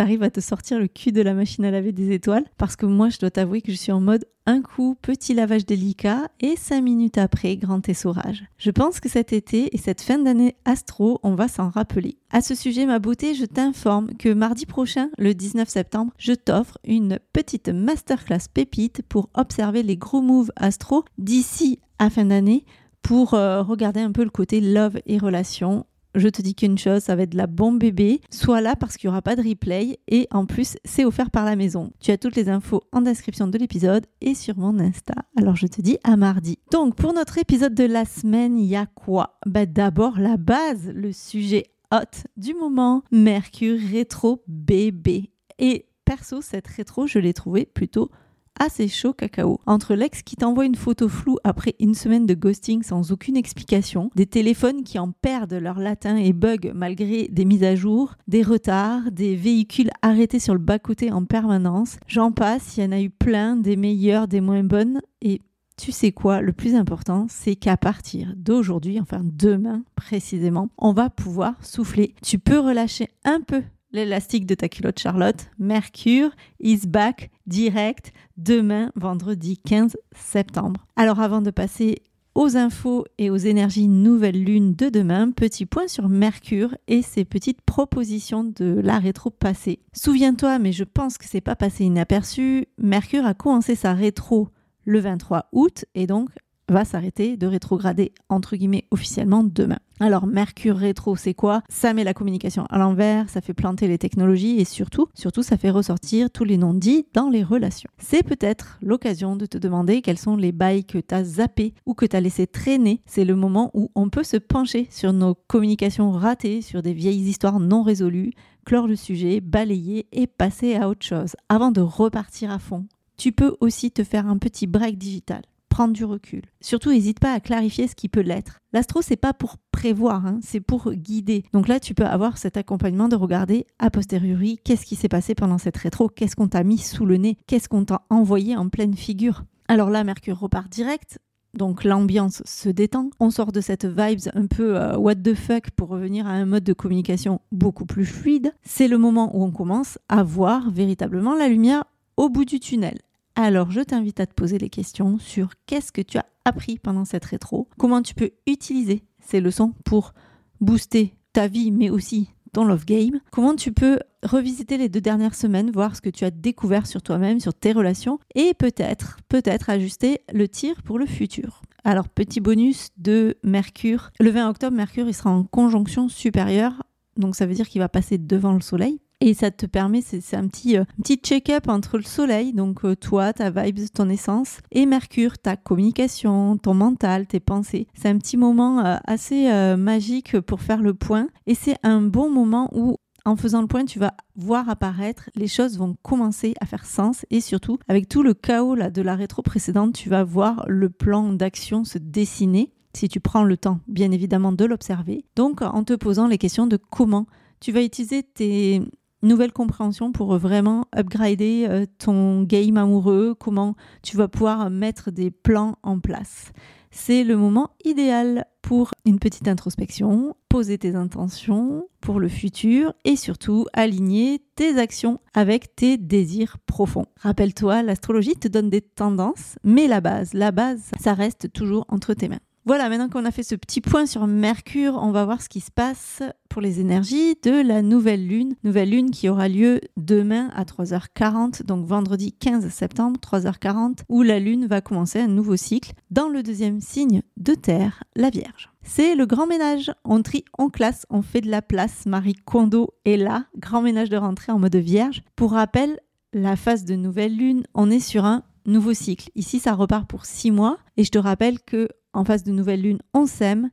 T'arrives à te sortir le cul de la machine à laver des étoiles Parce que moi, je dois t'avouer que je suis en mode un coup, petit lavage délicat et cinq minutes après, grand essorage. Je pense que cet été et cette fin d'année astro, on va s'en rappeler. À ce sujet, ma beauté, je t'informe que mardi prochain, le 19 septembre, je t'offre une petite masterclass pépite pour observer les gros moves astro d'ici à fin d'année pour euh, regarder un peu le côté love et relation. Je te dis qu'une chose, ça va être de la bombe bébé. Sois là parce qu'il n'y aura pas de replay et en plus, c'est offert par la maison. Tu as toutes les infos en description de l'épisode et sur mon Insta. Alors je te dis à mardi. Donc pour notre épisode de la semaine, il y a quoi? Bah, D'abord la base, le sujet hot du moment, Mercure rétro bébé. Et perso, cette rétro, je l'ai trouvé plutôt assez chaud cacao. Entre l'ex qui t'envoie une photo floue après une semaine de ghosting sans aucune explication, des téléphones qui en perdent leur latin et bug malgré des mises à jour, des retards, des véhicules arrêtés sur le bas-côté en permanence, j'en passe, il y en a eu plein, des meilleures, des moins bonnes, et tu sais quoi, le plus important, c'est qu'à partir d'aujourd'hui, enfin demain précisément, on va pouvoir souffler. Tu peux relâcher un peu l'élastique de ta culotte Charlotte. Mercure is back direct demain, vendredi 15 septembre. Alors avant de passer aux infos et aux énergies nouvelle lune de demain, petit point sur Mercure et ses petites propositions de la rétro passée. Souviens-toi, mais je pense que c'est pas passé inaperçu, Mercure a commencé sa rétro le 23 août et donc va s'arrêter de rétrograder entre guillemets officiellement demain. Alors Mercure rétro, c'est quoi? Ça met la communication à l'envers, ça fait planter les technologies et surtout, ça fait ressortir tous les noms dits dans les relations. C'est peut-être l'occasion de te demander quels sont les bails que tu as zappés ou que tu as laissé traîner. C'est le moment où on peut se pencher sur nos communications ratées, sur des vieilles histoires non résolues, clore le sujet, balayer et passer à autre chose avant de repartir à fond. Tu peux aussi te faire un petit break digital prendre du recul. Surtout, n'hésite pas à clarifier ce qui peut l'être. L'astro, c'est pas pour prévoir, hein, c'est pour guider. Donc là, tu peux avoir cet accompagnement de regarder a posteriori qu'est-ce qui s'est passé pendant cette rétro, qu'est-ce qu'on t'a mis sous le nez, qu'est-ce qu'on t'a envoyé en pleine figure. Alors là, Mercure repart direct. Donc l'ambiance se détend, on sort de cette vibes un peu euh, what the fuck pour revenir à un mode de communication beaucoup plus fluide. C'est le moment où on commence à voir véritablement la lumière au bout du tunnel. Alors je t'invite à te poser les questions sur qu'est-ce que tu as appris pendant cette rétro, comment tu peux utiliser ces leçons pour booster ta vie mais aussi ton love game, comment tu peux revisiter les deux dernières semaines, voir ce que tu as découvert sur toi-même, sur tes relations et peut-être, peut-être ajuster le tir pour le futur. Alors petit bonus de Mercure, le 20 octobre Mercure il sera en conjonction supérieure donc ça veut dire qu'il va passer devant le soleil. Et ça te permet, c'est un petit, euh, check-up entre le soleil, donc euh, toi, ta vibe, ton essence, et Mercure, ta communication, ton mental, tes pensées. C'est un petit moment euh, assez magique pour faire le point. Et c'est un bon moment où en faisant le point, tu vas voir apparaître, les choses vont commencer à faire sens et surtout, avec tout le chaos de la rétro précédente, tu vas voir le plan d'action se dessiner si tu prends le temps, bien évidemment, de l'observer. Donc, en te posant les questions de comment tu vas utiliser tes nouvelle compréhension pour vraiment upgrader euh, ton game amoureux, comment tu vas pouvoir mettre des plans en place. C'est le moment idéal pour une petite introspection, poser tes intentions pour le futur et surtout aligner tes actions avec tes désirs profonds. Rappelle-toi, l'astrologie te donne des tendances, mais la base, la base, ça reste toujours entre tes mains. Voilà, maintenant qu'on a fait ce petit point sur Mercure, on va voir ce qui se passe pour les énergies de la nouvelle lune. Nouvelle lune qui aura lieu demain à 3h40, donc vendredi 15 septembre, 3h40, où la lune va commencer un nouveau cycle dans le deuxième signe de terre, la Vierge. C'est le grand ménage. On trie, on classe, on fait de la place. Marie Kondo est là. Grand ménage de rentrée en mode vierge. Pour rappel, la phase de nouvelle lune, on est sur un nouveau cycle. Ici, ça repart pour six mois. Et je te rappelle que en phase de nouvelle lune, on sème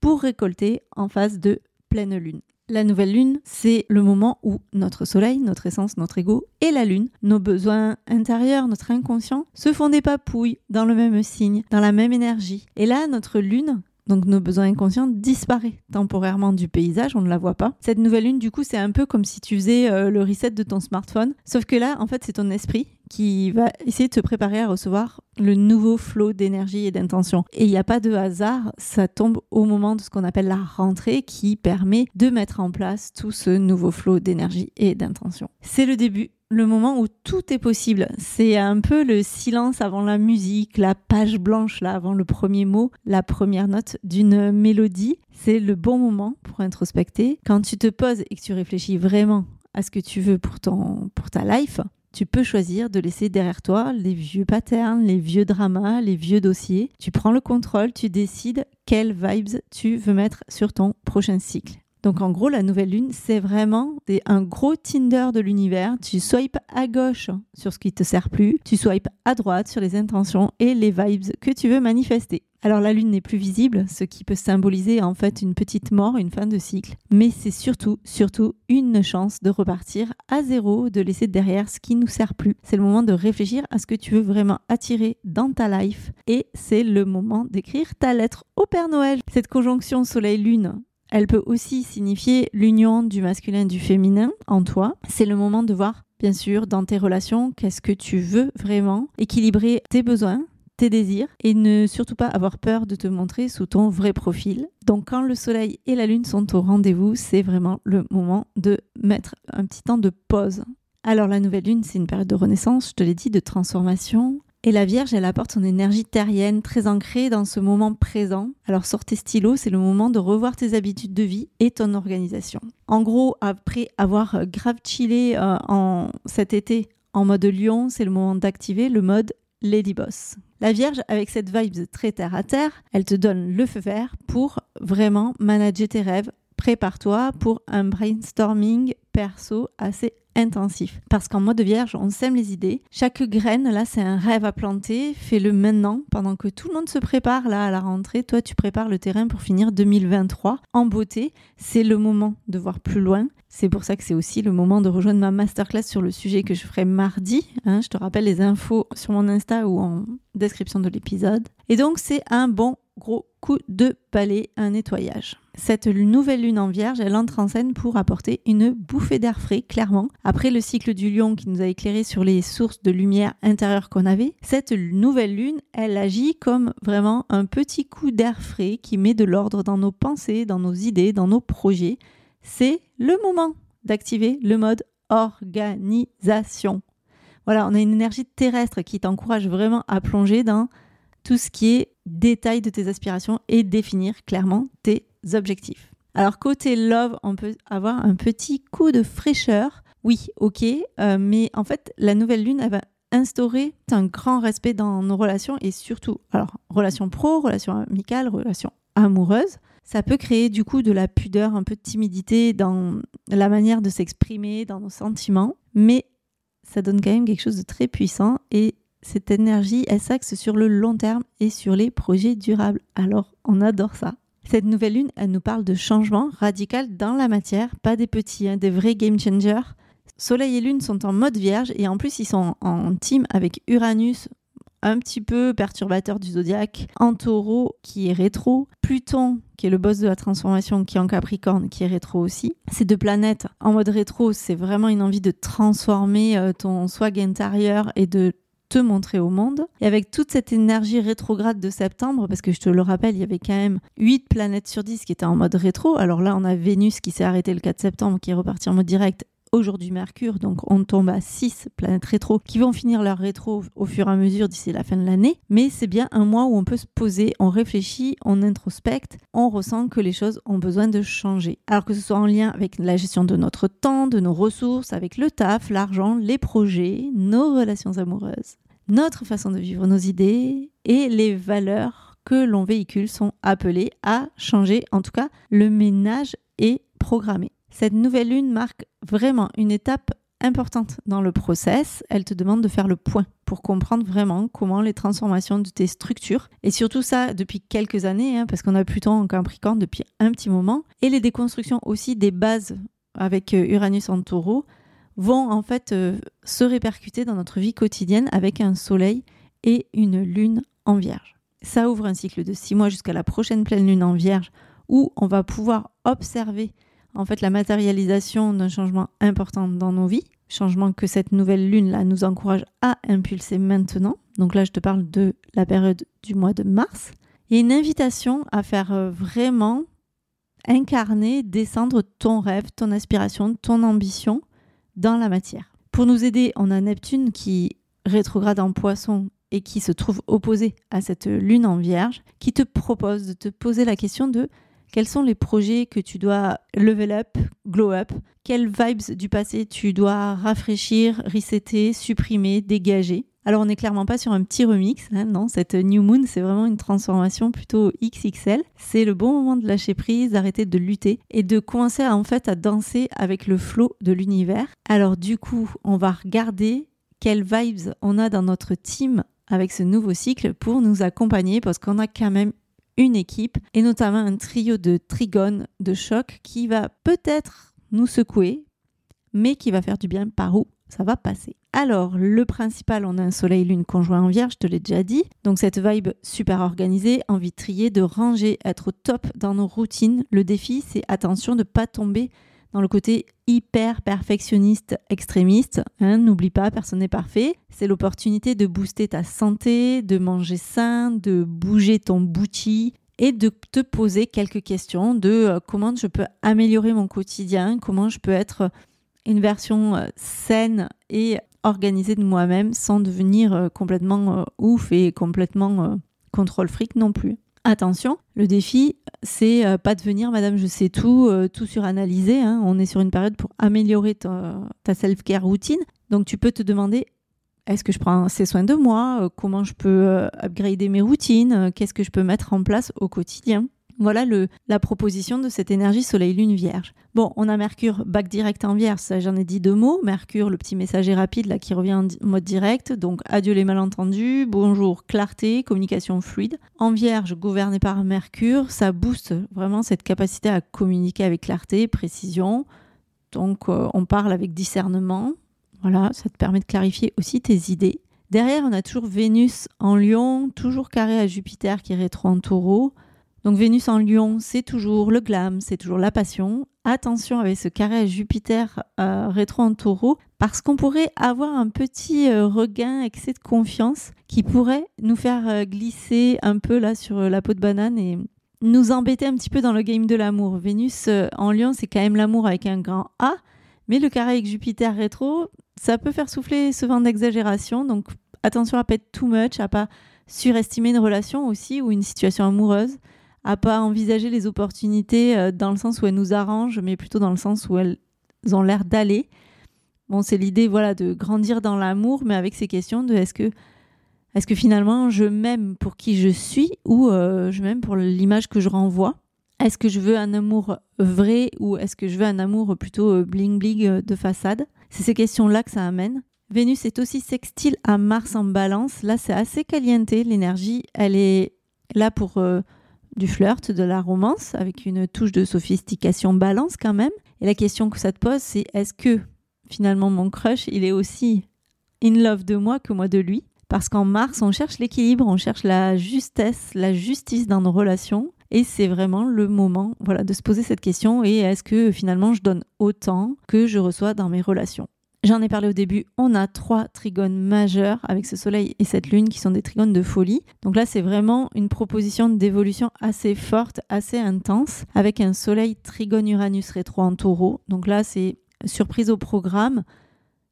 pour récolter en phase de pleine lune. La nouvelle lune, c'est le moment où notre soleil, notre essence, notre ego et la lune, nos besoins intérieurs, notre inconscient, se font des papouilles dans le même signe, dans la même énergie. Et là, notre lune, donc nos besoins inconscients disparaissent temporairement du paysage, on ne la voit pas. Cette nouvelle lune, du coup, c'est un peu comme si tu faisais euh, le reset de ton smartphone. Sauf que là, en fait, c'est ton esprit qui va essayer de te préparer à recevoir le nouveau flot d'énergie et d'intention. Et il n'y a pas de hasard, ça tombe au moment de ce qu'on appelle la rentrée qui permet de mettre en place tout ce nouveau flot d'énergie et d'intention. C'est le début le moment où tout est possible. C'est un peu le silence avant la musique, la page blanche là avant le premier mot, la première note d'une mélodie. C'est le bon moment pour introspecter. Quand tu te poses et que tu réfléchis vraiment à ce que tu veux pour, ton, pour ta life, tu peux choisir de laisser derrière toi les vieux patterns, les vieux dramas, les vieux dossiers. Tu prends le contrôle, tu décides quelles vibes tu veux mettre sur ton prochain cycle. Donc en gros, la nouvelle lune, c'est vraiment un gros Tinder de l'univers. Tu swipes à gauche sur ce qui te sert plus, tu swipes à droite sur les intentions et les vibes que tu veux manifester. Alors la lune n'est plus visible, ce qui peut symboliser en fait une petite mort, une fin de cycle, mais c'est surtout, surtout une chance de repartir à zéro, de laisser derrière ce qui nous sert plus. C'est le moment de réfléchir à ce que tu veux vraiment attirer dans ta life et c'est le moment d'écrire ta lettre au Père Noël. Cette conjonction soleil-lune elle peut aussi signifier l'union du masculin et du féminin en toi. C'est le moment de voir, bien sûr, dans tes relations, qu'est-ce que tu veux vraiment, équilibrer tes besoins, tes désirs et ne surtout pas avoir peur de te montrer sous ton vrai profil. Donc quand le soleil et la lune sont au rendez-vous, c'est vraiment le moment de mettre un petit temps de pause. Alors la nouvelle lune, c'est une période de renaissance, je te l'ai dit, de transformation, et la Vierge, elle apporte son énergie terrienne, très ancrée dans ce moment présent. Alors sors tes stylos, c'est le moment de revoir tes habitudes de vie et ton organisation. En gros, après avoir grave chillé euh, en cet été en mode lion, c'est le moment d'activer le mode Lady Boss. La Vierge, avec cette vibe très terre à terre, elle te donne le feu vert pour vraiment manager tes rêves. Prépare-toi pour un brainstorming perso assez intensif. Parce qu'en mode vierge, on sème les idées. Chaque graine, là, c'est un rêve à planter. Fais-le maintenant, pendant que tout le monde se prépare là à la rentrée. Toi, tu prépares le terrain pour finir 2023 en beauté. C'est le moment de voir plus loin. C'est pour ça que c'est aussi le moment de rejoindre ma masterclass sur le sujet que je ferai mardi. Hein. je te rappelle les infos sur mon Insta ou en description de l'épisode. Et donc, c'est un bon gros coup de palais, un nettoyage. Cette nouvelle lune en vierge, elle entre en scène pour apporter une bouffée d'air frais, clairement. Après le cycle du lion qui nous a éclairé sur les sources de lumière intérieure qu'on avait, cette nouvelle lune, elle agit comme vraiment un petit coup d'air frais qui met de l'ordre dans nos pensées, dans nos idées, dans nos projets. C'est le moment d'activer le mode organisation. Voilà, on a une énergie terrestre qui t'encourage vraiment à plonger dans tout ce qui est détail de tes aspirations et définir clairement tes objectifs. Alors côté love, on peut avoir un petit coup de fraîcheur. Oui, ok, euh, mais en fait, la nouvelle lune, elle va instaurer un grand respect dans nos relations et surtout, alors, relations pro, relations amicales, relations amoureuses. Ça peut créer du coup de la pudeur, un peu de timidité dans la manière de s'exprimer, dans nos sentiments, mais ça donne quand même quelque chose de très puissant et cette énergie, elle s'axe sur le long terme et sur les projets durables. Alors, on adore ça. Cette nouvelle lune, elle nous parle de changement radical dans la matière, pas des petits, hein, des vrais game changers. Soleil et Lune sont en mode vierge et en plus ils sont en team avec Uranus, un petit peu perturbateur du zodiaque, en taureau qui est rétro, Pluton qui est le boss de la transformation qui est en Capricorne qui est rétro aussi. Ces deux planètes en mode rétro, c'est vraiment une envie de transformer euh, ton swag intérieur et de te montrer au monde. Et avec toute cette énergie rétrograde de septembre, parce que je te le rappelle, il y avait quand même 8 planètes sur 10 qui étaient en mode rétro. Alors là, on a Vénus qui s'est arrêté le 4 septembre, qui est reparti en mode direct aujourd'hui Mercure, donc on tombe à 6 planètes rétro qui vont finir leur rétro au fur et à mesure d'ici la fin de l'année. Mais c'est bien un mois où on peut se poser, on réfléchit, on introspecte, on ressent que les choses ont besoin de changer. Alors que ce soit en lien avec la gestion de notre temps, de nos ressources, avec le taf, l'argent, les projets, nos relations amoureuses, notre façon de vivre nos idées et les valeurs que l'on véhicule sont appelées à changer. En tout cas, le ménage est programmé. Cette nouvelle lune marque vraiment une étape importante dans le process. Elle te demande de faire le point pour comprendre vraiment comment les transformations de tes structures, et surtout ça depuis quelques années, hein, parce qu'on a Pluton en Capricorne depuis un petit moment, et les déconstructions aussi des bases avec euh, Uranus en taureau, vont en fait euh, se répercuter dans notre vie quotidienne avec un soleil et une lune en vierge. Ça ouvre un cycle de six mois jusqu'à la prochaine pleine lune en vierge où on va pouvoir observer en fait la matérialisation d'un changement important dans nos vies, changement que cette nouvelle lune là nous encourage à impulser maintenant. Donc là, je te parle de la période du mois de mars. Il y a une invitation à faire euh, vraiment incarner, descendre ton rêve, ton aspiration, ton ambition dans la matière. Pour nous aider, on a Neptune qui rétrograde en poisson et qui se trouve opposé à cette lune en vierge, qui te propose de te poser la question de quels sont les projets que tu dois level up, glow up Quelles vibes du passé tu dois rafraîchir, resetter, supprimer, dégager alors on n'est clairement pas sur un petit remix, hein, non, cette New Moon c'est vraiment une transformation plutôt XXL. C'est le bon moment de lâcher prise, d'arrêter de lutter et de commencer à, en fait à danser avec le flot de l'univers. Alors du coup on va regarder quelles vibes on a dans notre team avec ce nouveau cycle pour nous accompagner parce qu'on a quand même une équipe et notamment un trio de trigones de choc qui va peut-être nous secouer, mais qui va faire du bien par où ça va passer. Alors, le principal, on a un soleil-lune conjoint en vierge, je te l'ai déjà dit. Donc, cette vibe super organisée, envie de trier, de ranger, être au top dans nos routines. Le défi, c'est attention de ne pas tomber dans le côté hyper perfectionniste extrémiste. Hein, n'oublie pas, personne n'est parfait. C'est l'opportunité de booster ta santé, de manger sain, de bouger ton bouti et de te poser quelques questions de euh, comment je peux améliorer mon quotidien, comment je peux être une version euh, saine et organisée de moi-même sans devenir euh, complètement ouf et complètement contrôle fric non plus. Attention, le défi, c'est euh, pas devenir Madame je sais tout, euh, tout suranalyser. Hein. On est sur une période pour améliorer ta, self-care routine. Donc tu peux te demander est-ce que je prends assez soin de moi? Euh, Comment je peux upgrader mes routines? Qu'est-ce que je peux mettre en place au quotidien? Voilà le, la proposition de cette énergie Soleil-Lune Vierge. Bon, on a Mercure bac direct en Vierge, j'en ai dit deux mots. Mercure, le petit messager rapide là qui revient en mode direct. Donc adieu les malentendus, bonjour clarté, communication fluide. En Vierge, gouverné par Mercure, ça booste vraiment cette capacité à communiquer avec clarté, précision. Donc euh, on parle avec discernement. Voilà, ça te permet de clarifier aussi tes idées. Derrière, on a toujours Vénus en Lion, toujours carré à Jupiter qui est rétro en Taureau. Donc Vénus en lion, c'est toujours le glam, c'est toujours la passion. Attention avec ce carré Jupiter euh, rétro en taureau, parce qu'on pourrait avoir un petit euh, regain, excès de confiance, qui pourrait nous faire euh, glisser un peu là sur la peau de banane et nous embêter un petit peu dans le game de l'amour. Vénus en lion, c'est quand même l'amour avec un grand A, mais le carré avec Jupiter rétro, ça peut faire souffler ce vent d'exagération, donc attention à pas être too much, à pas surestimer une relation aussi ou une situation amoureuse à pas envisager les opportunités euh, dans le sens où elles nous arrangent, mais plutôt dans le sens où elles ont l'air d'aller. Bon, c'est l'idée voilà de grandir dans l'amour, mais avec ces questions de est-ce que est-ce que finalement je m'aime pour qui je suis ou euh, je m'aime pour l'image que je renvoie? Est-ce que je veux un amour vrai ou est-ce que je veux un amour plutôt euh, bling bling de façade? C'est ces questions-là que ça amène. Vénus est aussi sextile à Mars en balance. Là, c'est assez caliente. L'énergie, elle est là pour du flirt, de la romance, avec une touche de sophistication balance quand même. Et la question que ça te pose, c'est est-ce que finalement mon crush, il est aussi in love de moi que moi de lui? Parce qu'en Mars, on cherche l'équilibre, on cherche la justesse, la justice dans nos relations. Et c'est vraiment le moment voilà, de se poser cette question et est-ce que finalement je donne autant que je reçois dans mes relations? J'en ai parlé au début, on a trois trigones majeurs avec ce soleil et cette lune qui sont des trigones de folie. Donc là, c'est vraiment une proposition d'évolution assez forte, assez intense, avec un soleil trigone Uranus rétro en taureau. Donc là, c'est surprise au programme,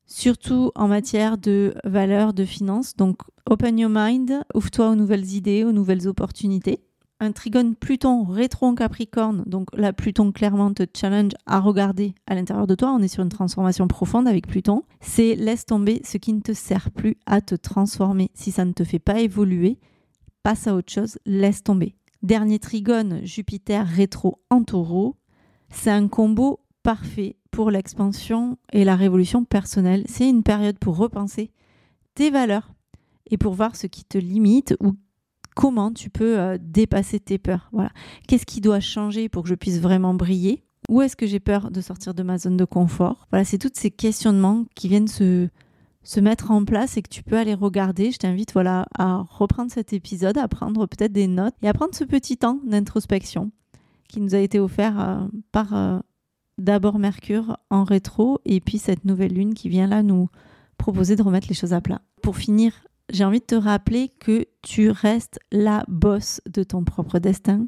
surtout en matière de valeur, de finances. Donc open your mind, ouvre-toi aux nouvelles idées, aux nouvelles opportunités un trigone Pluton rétro en Capricorne, donc là Pluton clairement te challenge à regarder à l'intérieur de toi, on est sur une transformation profonde avec Pluton, c'est laisse tomber ce qui ne te sert plus à te transformer. Si ça ne te fait pas évoluer, passe à autre chose, laisse tomber. Dernier trigone, Jupiter rétro en taureau, c'est un combo parfait pour l'expansion et la révolution personnelle. C'est une période pour repenser tes valeurs et pour voir ce qui te limite ou comment tu peux euh, dépasser tes peurs. Qu'est-ce qui doit changer pour que je puisse vraiment briller? Où est-ce que j'ai peur de sortir de ma zone de confort? Voilà, c'est toutes ces questionnements qui viennent se, se mettre en place et que tu peux aller regarder. Je t'invite voilà, à reprendre cet épisode, à prendre peut-être des notes et à prendre ce petit temps d'introspection qui nous a été offert euh, par euh, d'abord Mercure en rétro et puis cette nouvelle lune qui vient là nous proposer de remettre les choses à plat. Pour finir j'ai envie de te rappeler que tu restes la bosse de ton propre destin.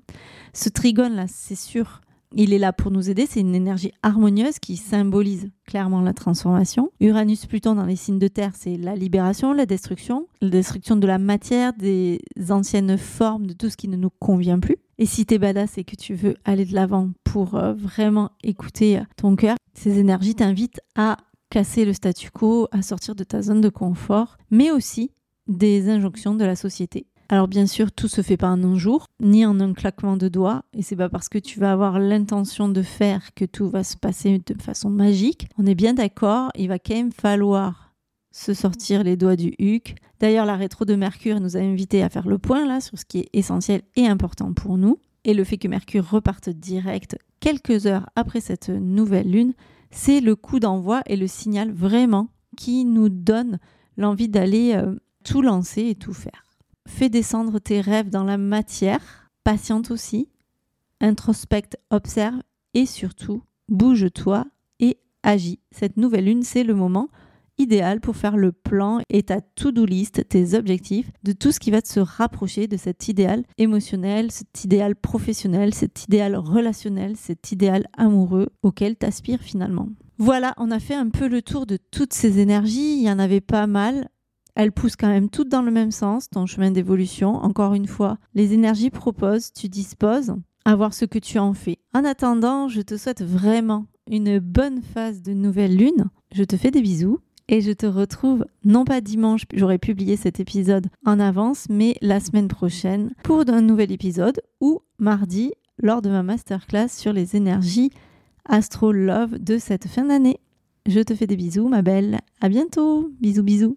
Ce trigone-là, c'est sûr, il est là pour nous aider. C'est une énergie harmonieuse qui symbolise clairement la transformation. Uranus-Pluton dans les signes de terre, c'est la libération, la destruction, la destruction de la matière, des anciennes formes, de tout ce qui ne nous convient plus. Et si tu es badass et que tu veux aller de l'avant pour euh, vraiment écouter ton cœur, ces énergies t'invitent à casser le statu quo, à sortir de ta zone de confort, mais aussi des injonctions de la société. Alors bien sûr, tout se fait pas en un jour, ni en un claquement de doigts, et c'est pas parce que tu vas avoir l'intention de faire que tout va se passer de façon magique. On est bien d'accord, il va quand même falloir se sortir les doigts du huc. D'ailleurs, la rétro de Mercure nous a invités à faire le point là sur ce qui est essentiel et important pour nous. Et le fait que Mercure reparte direct quelques heures après cette nouvelle lune, c'est le coup d'envoi et le signal vraiment qui nous donne l'envie d'aller euh, tout lancer et tout faire. Fais descendre tes rêves dans la matière, patiente aussi, introspecte, observe et surtout bouge-toi et agis. Cette nouvelle lune, c'est le moment idéal pour faire le plan et ta to-do list, tes objectifs, de tout ce qui va te rapprocher de cet idéal émotionnel, cet idéal professionnel, cet idéal relationnel, cet idéal amoureux auquel tu aspires finalement. Voilà, on a fait un peu le tour de toutes ces énergies, il y en avait pas mal. Elles poussent quand même toutes dans le même sens, ton chemin d'évolution. Encore une fois, les énergies proposent, tu disposes, à voir ce que tu en fais. En attendant, je te souhaite vraiment une bonne phase de nouvelle lune. Je te fais des bisous et je te retrouve non pas dimanche, j'aurais publié cet épisode en avance, mais la semaine prochaine pour un nouvel épisode ou mardi lors de ma masterclass sur les énergies Astro Love de cette fin d'année. Je te fais des bisous, ma belle. À bientôt. Bisous, bisous.